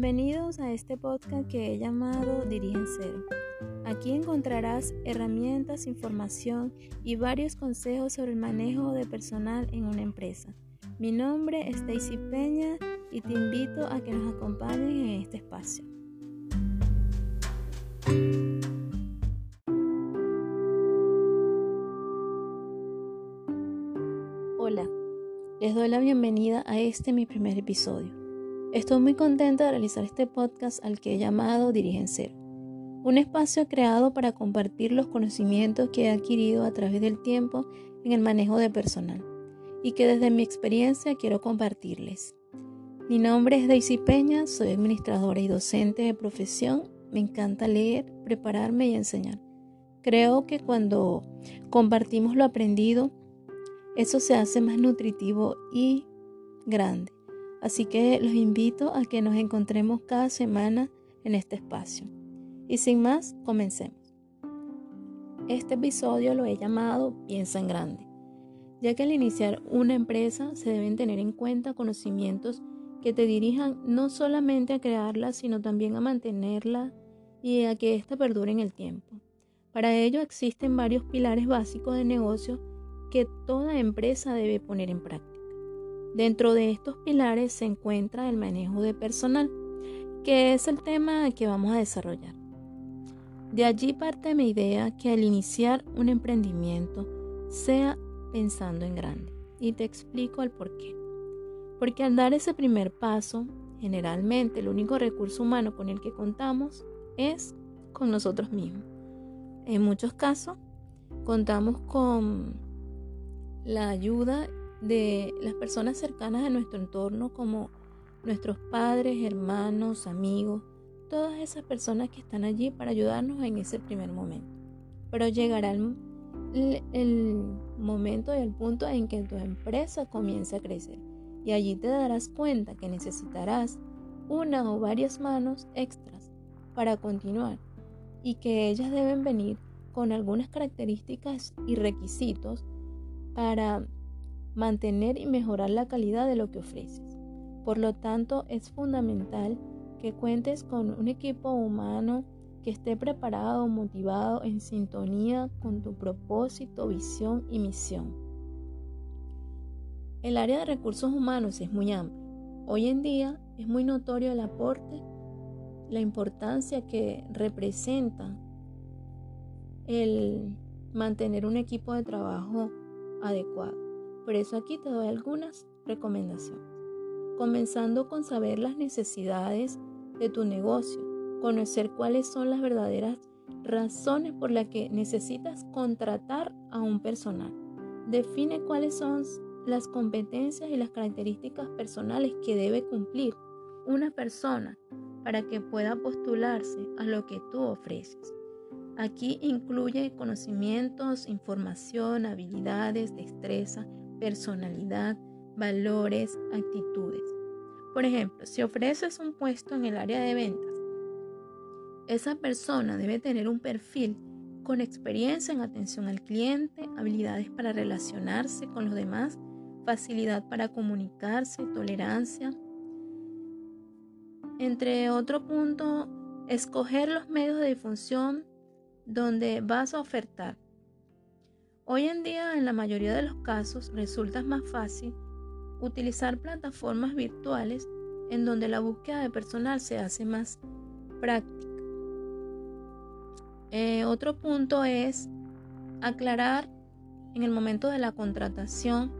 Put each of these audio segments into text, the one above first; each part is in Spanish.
Bienvenidos a este podcast que he llamado Dirigen Cero. Aquí encontrarás herramientas, información y varios consejos sobre el manejo de personal en una empresa. Mi nombre es Daisy Peña y te invito a que nos acompañes en este espacio. Hola, les doy la bienvenida a este mi primer episodio. Estoy muy contenta de realizar este podcast al que he llamado Dirigen Cero, un espacio creado para compartir los conocimientos que he adquirido a través del tiempo en el manejo de personal y que desde mi experiencia quiero compartirles. Mi nombre es Daisy Peña, soy administradora y docente de profesión. Me encanta leer, prepararme y enseñar. Creo que cuando compartimos lo aprendido, eso se hace más nutritivo y grande. Así que los invito a que nos encontremos cada semana en este espacio. Y sin más, comencemos. Este episodio lo he llamado Piensa en grande, ya que al iniciar una empresa se deben tener en cuenta conocimientos que te dirijan no solamente a crearla, sino también a mantenerla y a que ésta perdure en el tiempo. Para ello existen varios pilares básicos de negocio que toda empresa debe poner en práctica. Dentro de estos pilares se encuentra el manejo de personal, que es el tema que vamos a desarrollar. De allí parte mi idea que al iniciar un emprendimiento sea pensando en grande. Y te explico el por qué. Porque al dar ese primer paso, generalmente el único recurso humano con el que contamos es con nosotros mismos. En muchos casos, contamos con la ayuda de las personas cercanas a nuestro entorno como nuestros padres, hermanos, amigos, todas esas personas que están allí para ayudarnos en ese primer momento. Pero llegará el, el momento y el punto en que tu empresa comience a crecer y allí te darás cuenta que necesitarás una o varias manos extras para continuar y que ellas deben venir con algunas características y requisitos para mantener y mejorar la calidad de lo que ofreces. Por lo tanto, es fundamental que cuentes con un equipo humano que esté preparado, motivado, en sintonía con tu propósito, visión y misión. El área de recursos humanos es muy amplia. Hoy en día es muy notorio el aporte, la importancia que representa el mantener un equipo de trabajo adecuado. Por eso aquí te doy algunas recomendaciones. Comenzando con saber las necesidades de tu negocio, conocer cuáles son las verdaderas razones por las que necesitas contratar a un personal. Define cuáles son las competencias y las características personales que debe cumplir una persona para que pueda postularse a lo que tú ofreces. Aquí incluye conocimientos, información, habilidades, destreza, personalidad, valores, actitudes. Por ejemplo, si ofreces un puesto en el área de ventas, esa persona debe tener un perfil con experiencia en atención al cliente, habilidades para relacionarse con los demás, facilidad para comunicarse, tolerancia. Entre otro punto, escoger los medios de difusión donde vas a ofertar Hoy en día, en la mayoría de los casos, resulta más fácil utilizar plataformas virtuales en donde la búsqueda de personal se hace más práctica. Eh, otro punto es aclarar en el momento de la contratación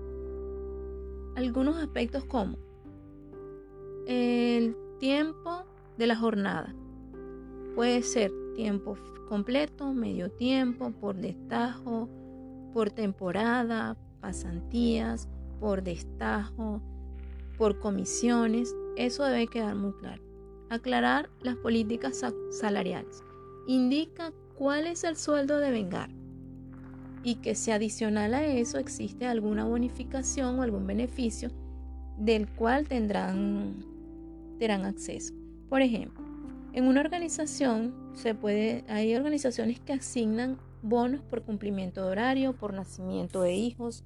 algunos aspectos como el tiempo de la jornada. Puede ser tiempo completo, medio tiempo, por destajo, por temporada, pasantías, por destajo, por comisiones. Eso debe quedar muy claro. Aclarar las políticas salariales. Indica cuál es el sueldo de vengar y que si adicional a eso existe alguna bonificación o algún beneficio del cual tendrán, tendrán acceso. Por ejemplo, en una organización se puede, hay organizaciones que asignan bonos por cumplimiento de horario, por nacimiento de hijos,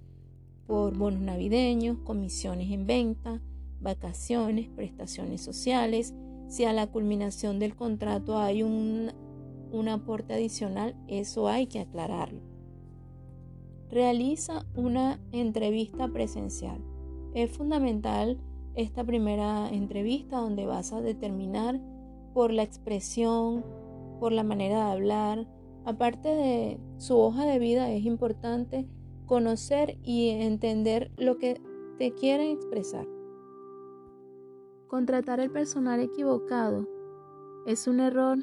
por bonos navideños, comisiones en venta, vacaciones, prestaciones sociales, Si a la culminación del contrato hay un, un aporte adicional, eso hay que aclararlo. Realiza una entrevista presencial. Es fundamental esta primera entrevista donde vas a determinar por la expresión, por la manera de hablar. Aparte de su hoja de vida, es importante conocer y entender lo que te quieren expresar. Contratar el personal equivocado es un error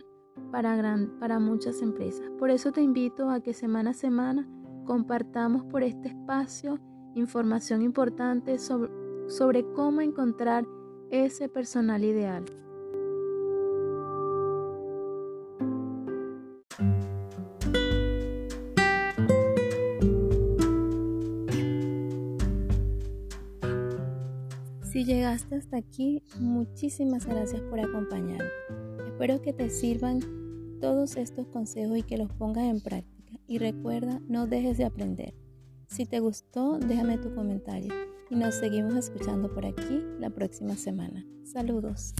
para, para muchas empresas. Por eso te invito a que semana a semana compartamos por este espacio información importante sobre, sobre cómo encontrar ese personal ideal. Si llegaste hasta aquí, muchísimas gracias por acompañarme. Espero que te sirvan todos estos consejos y que los pongas en práctica. Y recuerda, no dejes de aprender. Si te gustó, déjame tu comentario y nos seguimos escuchando por aquí la próxima semana. Saludos.